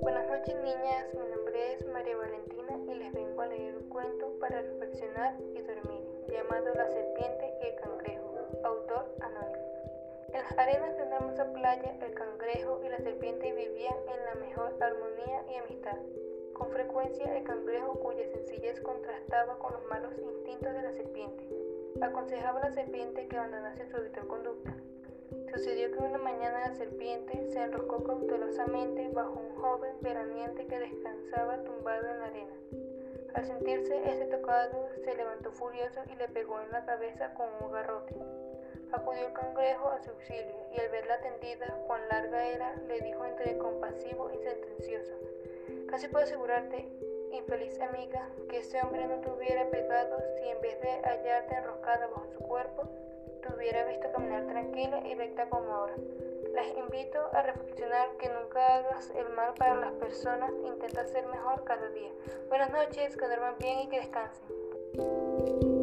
Buenas noches niñas, mi nombre es María Valentina y les vengo a leer un cuento para reflexionar y dormir, llamado La serpiente y el cangrejo, autor anónimo. En las arenas de una hermosa playa, el cangrejo y la serpiente vivían en la mejor armonía y amistad. Con frecuencia el cangrejo, cuya sencillez contrastaba con los malos instintos de la serpiente, aconsejaba a la serpiente que abandonase su habitual conducta. Sucedió que una mañana la serpiente se enroscó cautelosamente bajo un joven veraneante que descansaba tumbado en la arena. Al sentirse ese tocado, se levantó furioso y le pegó en la cabeza con un garrote. Acudió el cangrejo a su auxilio y al verla tendida, cuán larga era, le dijo entre compasivo y sentencioso: Casi puedo asegurarte, infeliz amiga, que ese hombre no te hubiera pegado si en vez de hallarte enroscada bajo su cuerpo, te hubiera visto caminar tranquila y recta como ahora. Les invito a reflexionar que nunca hagas el mal para las personas, intenta ser mejor cada día. Buenas noches, que duerman bien y que descansen.